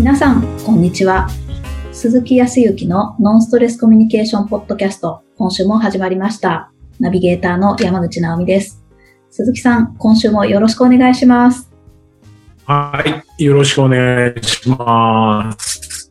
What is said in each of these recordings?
皆さん、こんにちは。鈴木康之のノンストレスコミュニケーションポッドキャスト、今週も始まりました。ナビゲーターの山口直美です。鈴木さん、今週もよろしくお願いします。はい。よろしくお願いします。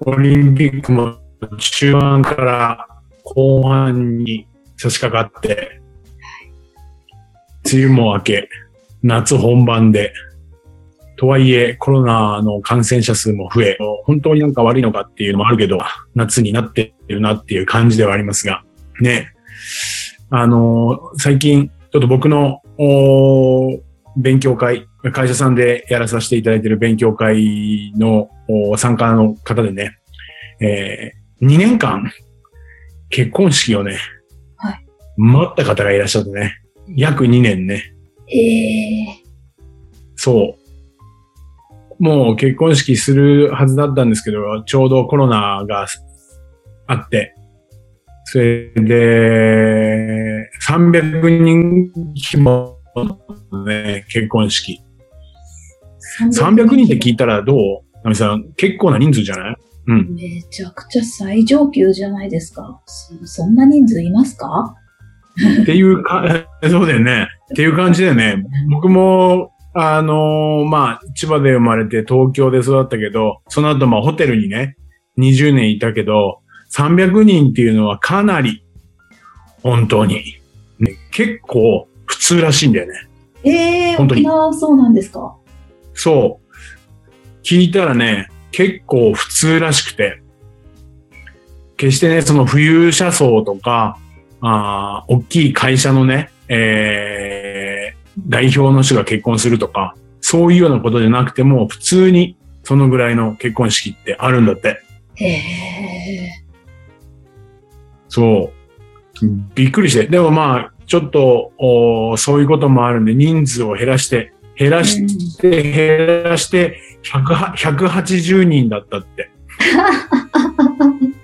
オリンピックも中盤から後半に差し掛かって、梅雨も明け、夏本番で、とはいえコロナの感染者数も増え、本当になんか悪いのかっていうのもあるけど、夏になってるなっていう感じではありますが、ね。あの、最近、ちょっと僕の、勉強会、会社さんでやらさせていただいている勉強会のお参加の方でね、えー、2年間結婚式をね、はい待った方がいらっしゃってね、約2年ね、えー、そう。もう結婚式するはずだったんですけど、ちょうどコロナがあって、それで、300人規模のね、結婚式。300人って聞いたらどう？ナミさん、結構な人数じゃない？うん。めちゃくちゃ最上級じゃないですか。そそんな人数いますか？っていうか、そうだよね。っていう感じでね、僕も、あのーまあ、千葉で生まれて東京で育ったけど、その後まあホテルにね、20年いたけど、300人っていうのはかなり、本当に、ね、結構普通らしいんだよね。えー、本当に沖縄そうなんですか？そう。聞いたらね、結構普通らしくて、決してね、その富裕者層とか、あー大きい会社のね、えー、代表の人が結婚するとか、そういうようなことじゃなくても、普通にそのぐらいの結婚式ってあるんだって。へえそう。びっくりして。でもまあ、ちょっと、おーそういうこともあるんで、人数を減らして、減らして、減らして、100 180人だったって。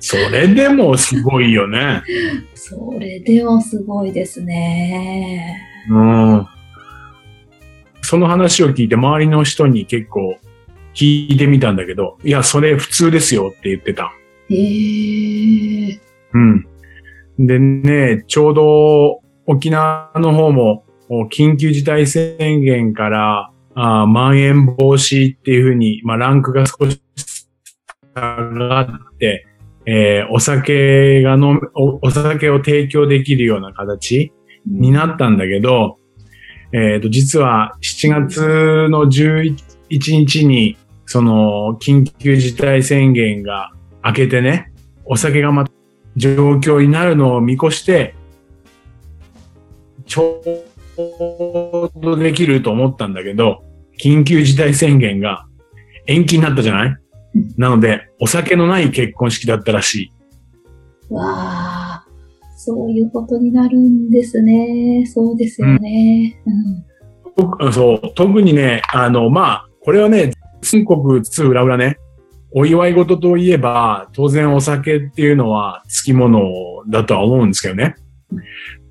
それでもすごいよね。それでもすごいですね。うん。その話を聞いて周りの人に結構聞いてみたんだけど、いや、それ普通ですよって言ってた。へえうん。でね、ちょうど沖縄の方もお緊急事態宣言からあーまん延防止っていうふうに、まあ、ランクが少し下がって、えーお酒が飲むお、お酒を提供できるような形になったんだけど、えっ、と、実は7月の11日に、その、緊急事態宣言が明けてね、お酒がまた状況になるのを見越して、ちょうどできると思ったんだけど、緊急事態宣言が延期になったじゃない？なので、お酒のない結婚式だったらしい。わあ、そういうことになるんですね。そうですよね。うん僕そう、特にね、あの、まあ、これはね、全国津々浦々ね、お祝い事といえば、当然お酒っていうのは付き物だとは思うんですけどね。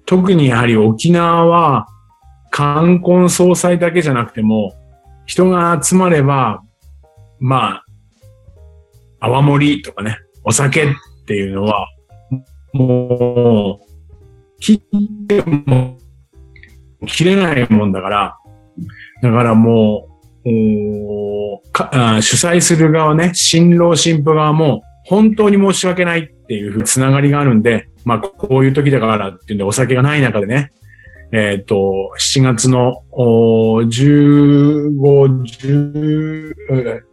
特にやはり沖縄は、冠婚葬祭だけじゃなくても、人が集まれば、まあ、泡盛とかね、お酒っていうのは、もう、切っても、切れないもんだから、だからもう、か主催する側ね、新郎新婦側も、本当に申し訳ないっていうつながりがあるんで、まあ、こういう時だからっていうんで、お酒がない中でね、えっ、と、7月のおー15、10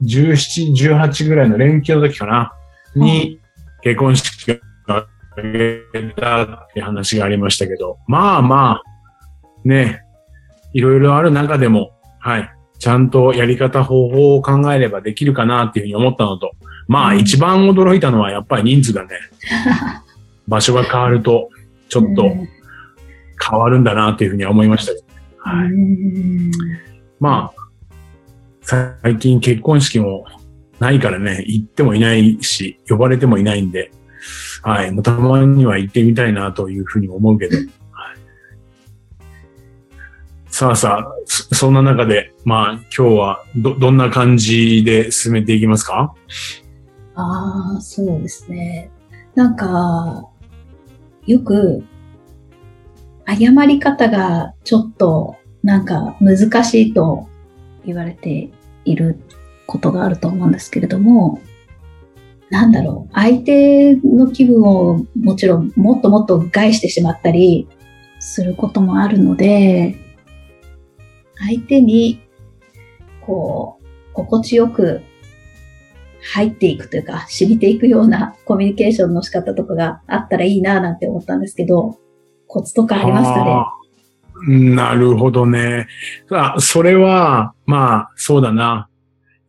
17、18ぐらいの連休の時かな、に結婚式を挙げたって話がありましたけど、まあまあ、ね、いろいろある中でも、はい、ちゃんとやり方、方法を考えればできるかなっていうふうに思ったのと、まあうん。一番驚いたのはやっぱり人数だね。場所が変わると、ちょっとうん変わるんだなっていうふうには思いましたけど。はい。うんまあ、最近結婚式もないからね、行ってもいないし、呼ばれてもいないんで、はい、もうたまには行ってみたいなというふうに思うけど、はい、さあさあ、そそんな中で、まあ今日はど、どんな感じで進めていきますか？ああ、そうですね。なんか、よく、謝り方がちょっと、なんか難しいと言われていることがあると思うんですけれども、なんだろう、相手の気分をもちろんもっともっと害してしまったりすることもあるので、相手に、こう、心地よく入っていくというか、染みていくようなコミュニケーションの仕方とかがあったらいいななんて思ったんですけど、コツとかありますかね？なるほどね。あ、それは、まあ、そうだな。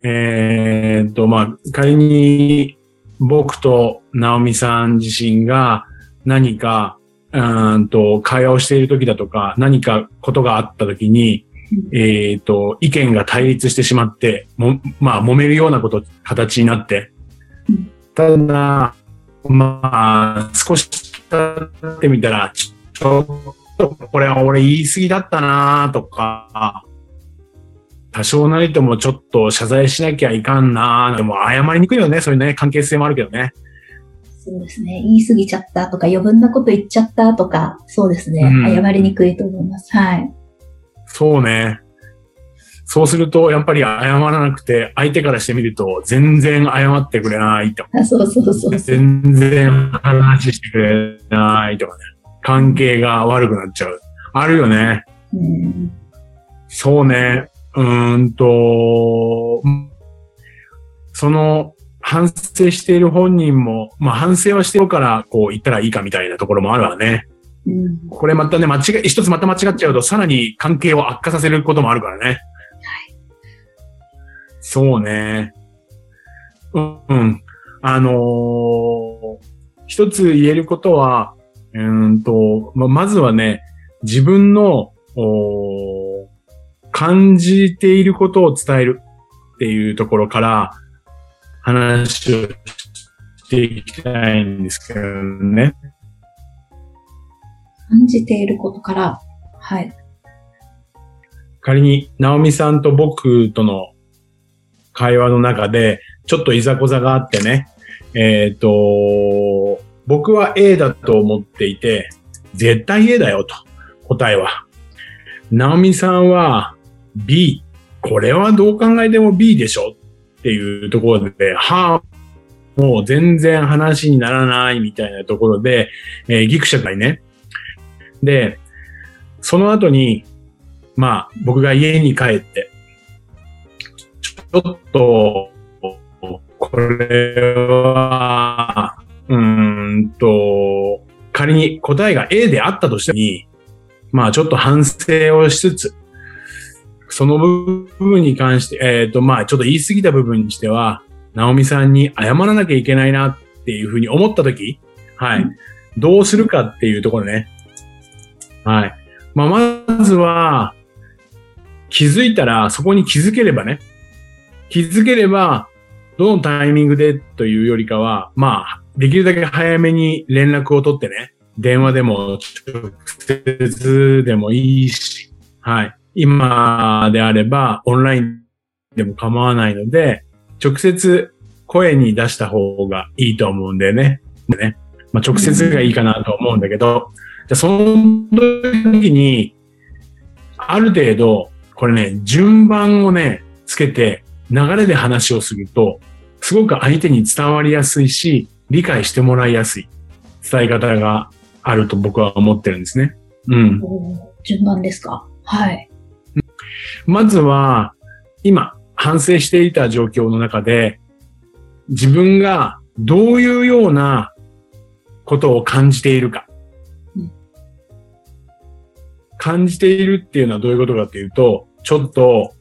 えーっと、まあ、仮に僕と直美さん自身が何か、うーんと、会話をしている時だとか、何かことがあった時に、えーっと、意見が対立してしまって、も、まあ、揉めるようなこと、形になってうん。ただ、まあ、少し経ってみたら、ちょっと、これは俺言い過ぎだったなとか、多少なりともちょっと謝罪しなきゃいかんなでも謝りにくいよね。そういうね、関係性もあるけどね。そうですね。言い過ぎちゃったとか、余分なこと言っちゃったとか、そうですね。うん謝りにくいと思います。はい。そうね。そうすると、やっぱり謝らなくて、相手からしてみると、全然謝ってくれないとか、あそうそうそうそう。全然話してくれないとかね。関係が悪くなっちゃう。あるよね。うん、そうね。うーんと、その、反省している本人も、まあ反省はしてるから、こう言ったらいいかみたいなところもあるわね。うん。これまたね、間違い、一つまた間違っちゃうと、さらに関係を悪化させることもあるからね。そうね。うん、うん。あのー一つ言えることは、うーんと、ま、まずはね、自分の、おー感じていることを伝えるっていうところから話をしていきたいんですけどね。感じていることから、はい。仮に、直美さんと僕との会話の中で、ちょっといざこざがあってね、えっ、と、僕は A だと思っていて、絶対 A だよと、答えは。直美さんは B、これはどう考えても B でしょっていうところで、はあ、もう全然話にならないみたいなところで、えーギクシャクにね。で、その後に、まあ、僕が家に帰って、ちょっと、これは、うーんと、仮に答えが A であったとしても、まあちょっと反省をしつつ、その部分に関して、えっ、と、まあちょっと言い過ぎた部分にしては、ナオミさんに謝らなきゃいけないなっていうふうに思ったとき、はい、うんどうするかっていうところね。はい。まあまずは、気づいたら、そこに気づければね、気づければ、どのタイミングでというよりかは、まあ、できるだけ早めに連絡を取ってね、電話でも直接でもいいし、はい。今であれば、オンラインでも構わないので、直接声に出した方がいいと思うんだよね。でね。まあ、直接がいいかなと思うんだけど、じゃその時に、ある程度、これね、順番をね、つけて、流れで話をすると、すごく相手に伝わりやすいし、理解してもらいやすい伝え方があると僕は思ってるんですね。うん。順番ですか？はい。まずは、今、反省していた状況の中で、自分がどういうようなことを感じているか。うん感じているっていうのはどういうことかっていうと、ちょっと、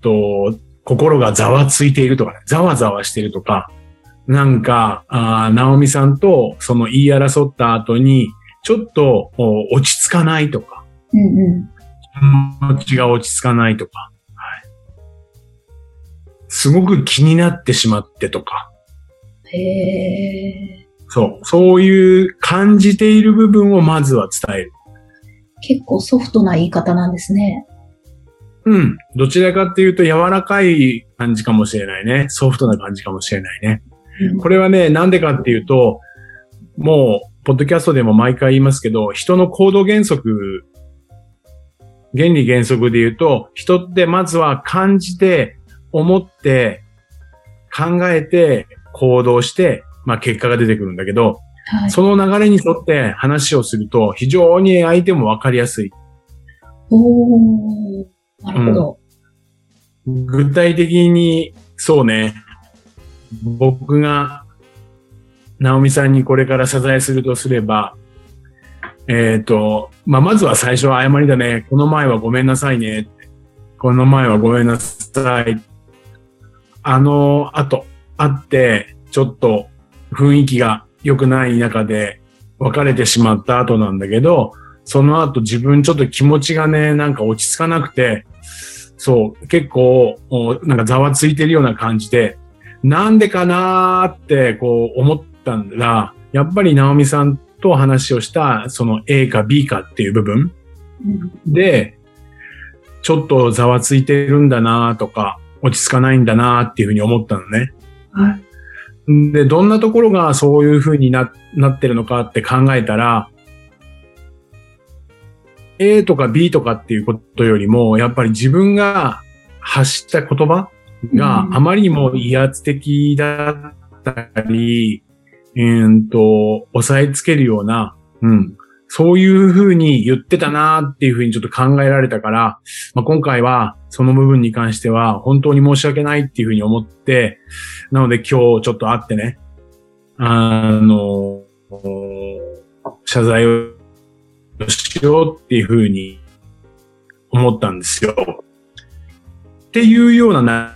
と、心がざわついているとかね、ざわざわしているとか、なんか、あー直美さんとその言い争った後に、ちょっとお落ち着かないとか、うんうん。気持ちが落ち着かないとか、はい。すごく気になってしまってとか、へえ。そう、そういう感じている部分をまずは伝える。結構ソフトな言い方なんですね。うん。どちらかっていうと柔らかい感じかもしれないね。ソフトな感じかもしれないね。これはね、なんでかっていうと、もう、ポッドキャストでも毎回言いますけど、人の行動原則、原理原則で言うと、人ってまずは感じて、思って、考えて、行動して、まあ結果が出てくるんだけど、はい。その流れに沿って話をすると、非常に相手もわかりやすい。おー、なるほど。具体的に、そうね、僕が、ナオミさんにこれから謝罪するとすれば、えっ、と、まあ、まずは最初は謝りだね。この前はごめんなさいね。この前はごめんなさい。あの後、会って、ちょっと雰囲気が良くない中で別れてしまった後なんだけど、その後自分ちょっと気持ちがね、なんか落ち着かなくて、そう、結構、なんかざわついてるような感じで、なんでかなーってこう思ったんだやっぱりナオミさんと話をした、その A か B かっていう部分うんで、ちょっとざわついてるんだなとか、落ち着かないんだなっていうふうに思ったのね。はい。で、どんなところがそういうふうにななってるのかって考えたら、A とか B とかっていうことよりも、やっぱり自分が発した言葉があまりにも威圧的だったり、うーんと、押さえつけるような、うん、そういうふうに言ってたなっていうふうにちょっと考えられたから、まあ、今回はその部分に関しては本当に申し訳ないっていうふうに思って、なので今日ちょっと会ってね、あの、謝罪をしようっていうふうに思ったんですよ。っていうような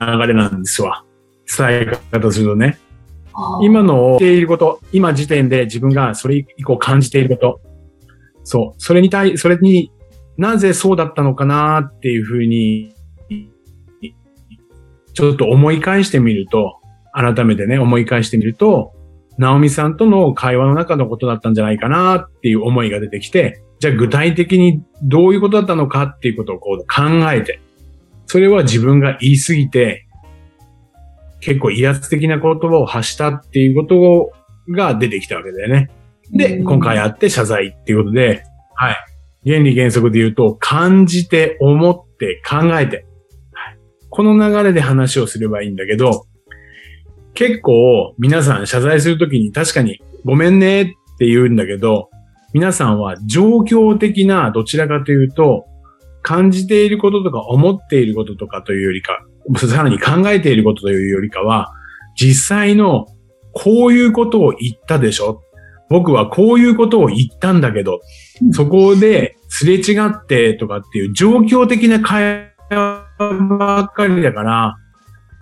流れなんですわ。伝え方するとね。今のしていること、今時点で自分がそれ以降感じていること。そう。それに対、それになぜそうだったのかなっていうふうに、ちょっと思い返してみると、改めてね、思い返してみると、ナオミさんとの会話の中のことだったんじゃないかなっていう思いが出てきて、じゃあ具体的にどういうことだったのかっていうことをこう考えて、それは自分が言い過ぎて、結構威圧的な言葉を発したっていうことが出てきたわけだよね。で、うん今回あって謝罪っていうことで、はい。原理原則で言うと、感じて、思って、考えて、はい、この流れで話をすればいいんだけど、結構皆さん謝罪するときに確かにごめんねって言うんだけど、皆さんは状況的などちらかというと、感じていることとか思っていることとかというよりか、さらに考えていることというよりかは、実際のこういうことを言ったでしょ。僕はこういうことを言ったんだけど、そこですれ違ってとかっていう状況的な会話ばっかりだから、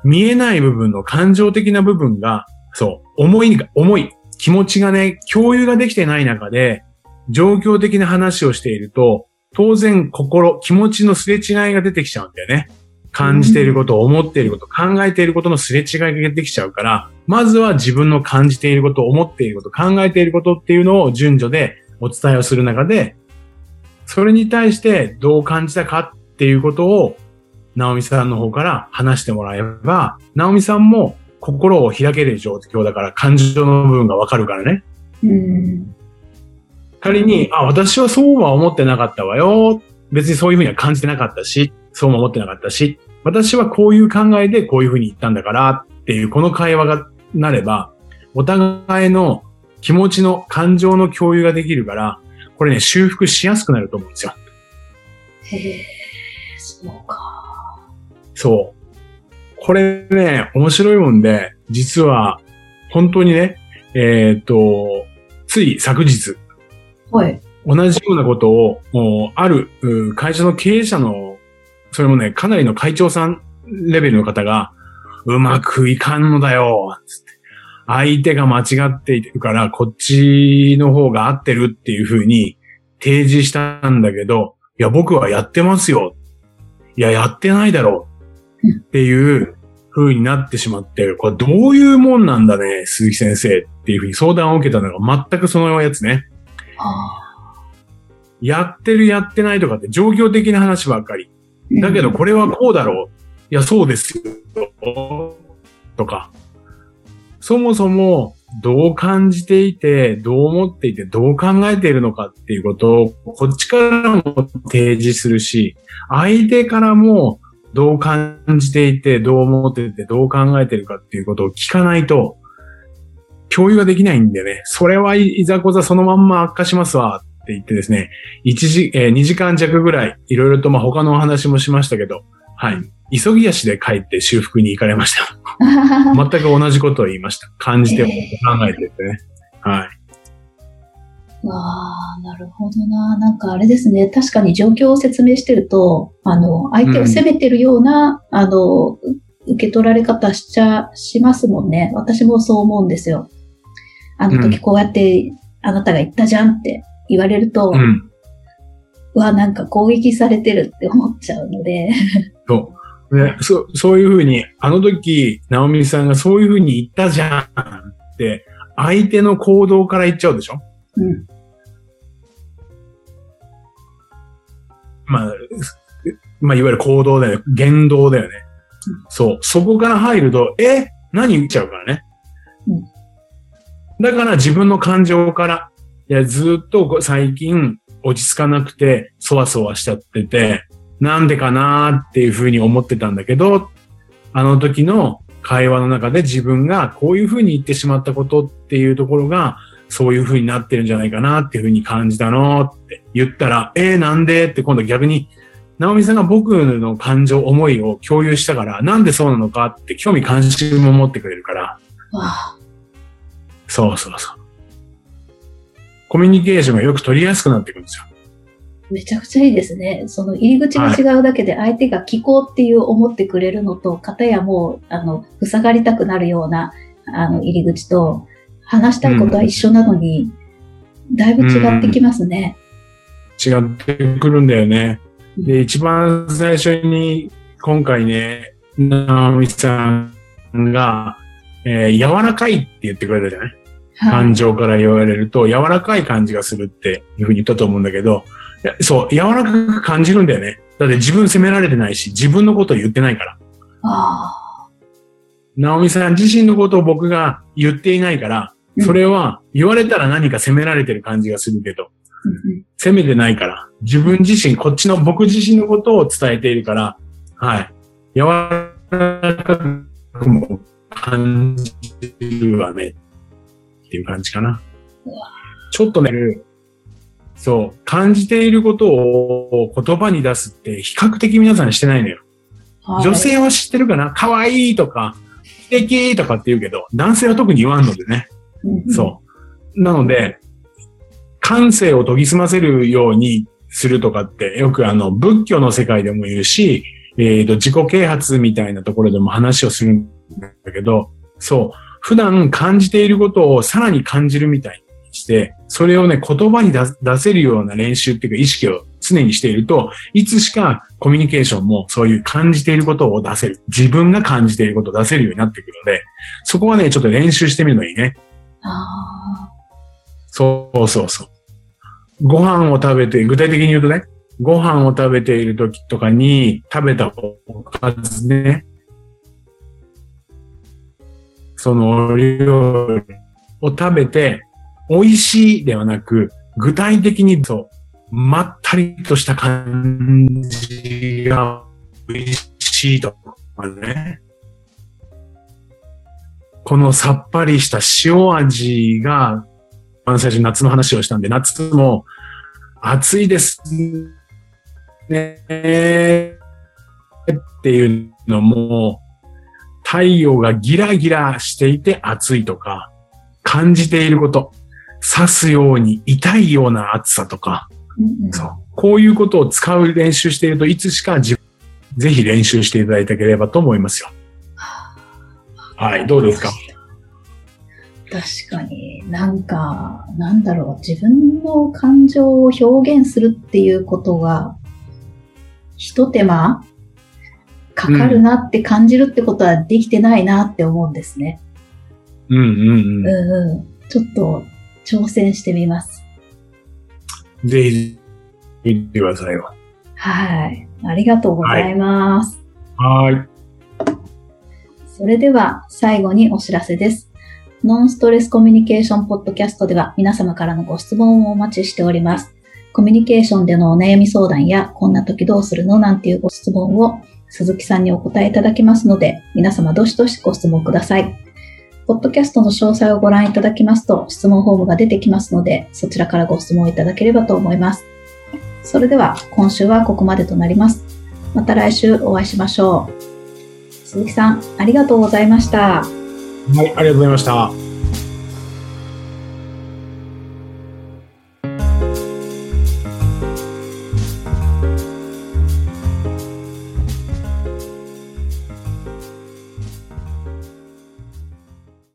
見えない部分の感情的な部分が、そう、思い、思い、気持ちがね、共有ができてない中で、状況的な話をしていると、当然心、気持ちのすれ違いが出てきちゃうんだよね。感じていること、思っていること、考えていることのすれ違いが出てきちゃうから、まずは自分の感じていること、思っていること、考えていることっていうのを順序でお伝えをする中で、それに対してどう感じたかっていうことを、ナオミさんの方から話してもらえば、ナオミさんも心を開ける状況だから感情の部分がわかるからね。うん。仮に、あ、私はそうは思ってなかったわよ。別にそういうふうには感じてなかったし、そうも思ってなかったし、私はこういう考えでこういうふうに言ったんだからっていう、この会話がなれば、お互いの気持ちの感情の共有ができるから、これね、修復しやすくなると思うんですよ。へえ、そうか。そう。これね、面白いもんで、実は、本当にね、えっ、と、つい昨日、はい。同じようなことを、もうある会社の経営者の、それもね、かなりの会長さんレベルの方が、うまくいかんのだよ、つって。相手が間違っているから、こっちの方が合ってるっていうふうに提示したんだけど、いや、僕はやってますよ。いや、やってないだろう。っていう風になってしまって、これどういうもんなんだね、鈴木先生っていうふうに相談を受けたのが全くそのやつね。あやってるやってないとかって状況的な話ばっかり。だけどこれはこうだろう。いや、そうですよ。とか。そもそもどう感じていて、どう思っていて、どう考えているのかっていうことを、こっちからも提示するし、相手からもどう感じていて、どう思っていて、どう考えているかっていうことを聞かないと、共有ができないんでね、それはいざこざそのまんま悪化しますわって言ってですね、1時、えー、2時間弱ぐらい、いろいろとまあ他のお話もしましたけど、はい。急ぎ足で帰って修復に行かれました。全く同じことを言いました。感じても考えててね。はい。わあ、なるほどな。なんかあれですね。確かに状況を説明してると、あの、相手を責めてるような、うん、あの、受け取られ方しちゃ、しますもんね。私もそう思うんですよ。あの時こうやって、あなたが言ったじゃんって言われると、うん、うわ、なんか攻撃されてるって思っちゃうので。そう。ね、そそういうふうに、あの時、直美さんがそういうふうに言ったじゃんって、相手の行動から言っちゃうでしょ？うん。まあ、まあ、いわゆる行動だよね。言動だよね。そう。そこから入ると、え？何言っちゃうからね。だから自分の感情から、いや、ずっと最近落ち着かなくて、そわそわしちゃってて、なんでかなっていうふうに思ってたんだけど、あの時の会話の中で自分がこういうふうに言ってしまったことっていうところが、そういうふうになってるんじゃないかなっていうふうに感じたのって言ったら、えー、なんでって今度逆に、直美さんが僕の感情、思いを共有したから、なんでそうなのかって興味関心も持ってくれるから。そうそうそう。コミュニケーションがよく取りやすくなってくるんですよ。めちゃくちゃいいですね。その入り口が違うだけで相手が聞こうっていう思ってくれるのと、かたやもう、あの、塞がりたくなるような、あの、入り口と、話したいことは一緒なのに、うん、だいぶ違ってきますね、うん。違ってくるんだよね。で、一番最初に、今回ね、直美さんが、えー、柔らかいって言ってくれたじゃない、はい、感情から言われると、柔らかい感じがするっていうふうに言ったと思うんだけど、そう、柔らかく感じるんだよね。だって自分責められてないし、自分のことを言ってないから。ああ。直美さん自身のことを僕が言っていないから、それは言われたら何か責められてる感じがするけど、責めてないから、自分自身、こっちの僕自身のことを伝えているから、はい。柔らかくも感じるわね。っていう感じかな。ちょっとね、そう、感じていることを言葉に出すって比較的皆さんしてないのよ。はい、女性は知ってるかな？可愛いとか、素敵とかって言うけど、男性は特に言わんのでね。そう。なので、感性を研ぎ澄ませるようにするとかって、よくあの、仏教の世界でも言うし、えっ、ー、と、自己啓発みたいなところでも話をするんだけど、そう、普段感じていることをさらに感じるみたいして、それをね、言葉に出せるような練習っていうか意識を常にしていると、いつしかコミュニケーションもそういう感じていることを出せる。自分が感じていることを出せるようになってくるので、そこはね、ちょっと練習してみるのいいね。あそうそうそう。ご飯を食べて、具体的に言うとね、ご飯を食べている時とかに食べたおかずね、その料理を食べて、美味しいではなく、具体的にそう、まったりとした感じが美味しいとかね。このさっぱりした塩味が、最初夏の話をしたんで、夏も暑いですねっていうのも、太陽がギラギラしていて暑いとか、感じていること。刺すように痛いような暑さとか、うんうん、そう。こういうことを使う練習しているといつしか自分、ぜひ練習していただいたければと思いますよ。はい、どうですか？確かになんか、なんだろう、自分の感情を表現するっていうことが、一手間かかるなって感じるってことはできてないなって思うんですね。うんうんうん。うんうん。ちょっと挑戦してみます。ぜひ、いてくださいよ。はい。ありがとうございます。はーい。それでは最後にお知らせです。ノンストレスコミュニケーションポッドキャストでは皆様からのご質問をお待ちしております。コミュニケーションでのお悩み相談や、こんな時どうするのなんていうご質問を鈴木さんにお答えいただきますので、皆様どしどしご質問ください。ポッドキャストの詳細をご覧いただきますと、質問フォームが出てきますので、そちらからご質問いただければと思います。それでは、今週はここまでとなります。また来週お会いしましょう。鈴木さん、ありがとうございました。はい、ありがとうございました。